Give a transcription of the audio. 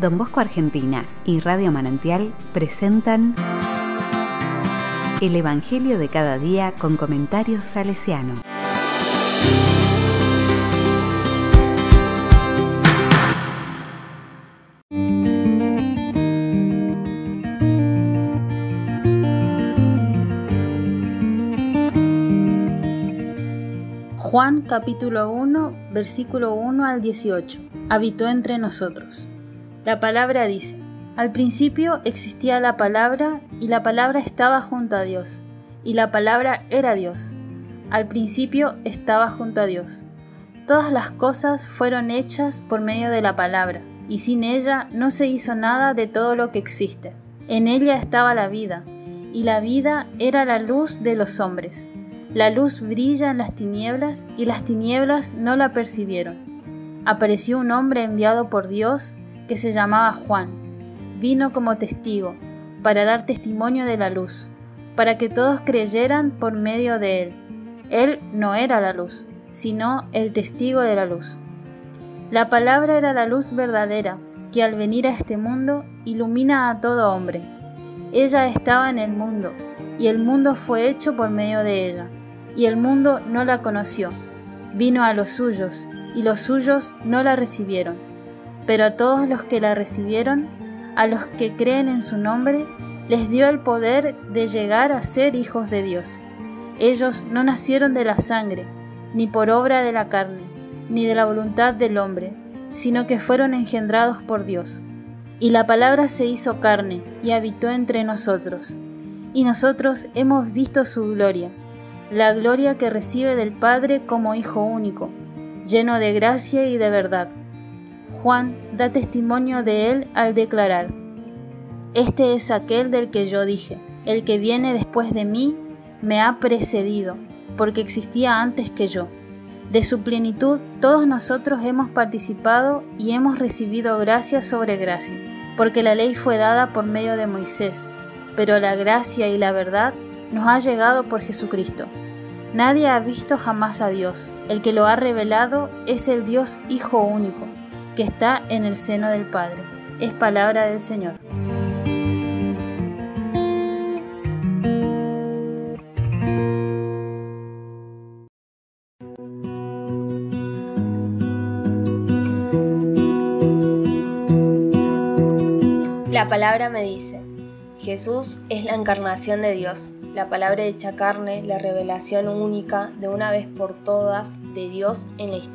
Don Bosco Argentina y Radio Manantial presentan El Evangelio de cada día con comentarios salesiano. Juan capítulo 1, versículo 1 al 18. Habitó entre nosotros. La palabra dice, al principio existía la palabra y la palabra estaba junto a Dios, y la palabra era Dios. Al principio estaba junto a Dios. Todas las cosas fueron hechas por medio de la palabra, y sin ella no se hizo nada de todo lo que existe. En ella estaba la vida, y la vida era la luz de los hombres. La luz brilla en las tinieblas y las tinieblas no la percibieron. Apareció un hombre enviado por Dios que se llamaba Juan. Vino como testigo para dar testimonio de la luz, para que todos creyeran por medio de él. Él no era la luz, sino el testigo de la luz. La palabra era la luz verdadera, que al venir a este mundo ilumina a todo hombre. Ella estaba en el mundo, y el mundo fue hecho por medio de ella y el mundo no la conoció. Vino a los suyos, y los suyos no la recibieron. Pero a todos los que la recibieron, a los que creen en su nombre, les dio el poder de llegar a ser hijos de Dios. Ellos no nacieron de la sangre, ni por obra de la carne, ni de la voluntad del hombre, sino que fueron engendrados por Dios. Y la palabra se hizo carne y habitó entre nosotros. Y nosotros hemos visto su gloria la gloria que recibe del Padre como Hijo único, lleno de gracia y de verdad. Juan da testimonio de él al declarar, Este es aquel del que yo dije, el que viene después de mí me ha precedido, porque existía antes que yo. De su plenitud todos nosotros hemos participado y hemos recibido gracia sobre gracia, porque la ley fue dada por medio de Moisés, pero la gracia y la verdad nos ha llegado por Jesucristo. Nadie ha visto jamás a Dios. El que lo ha revelado es el Dios Hijo único, que está en el seno del Padre. Es palabra del Señor. La palabra me dice, Jesús es la encarnación de Dios la palabra hecha carne, la revelación única de una vez por todas de Dios en la historia.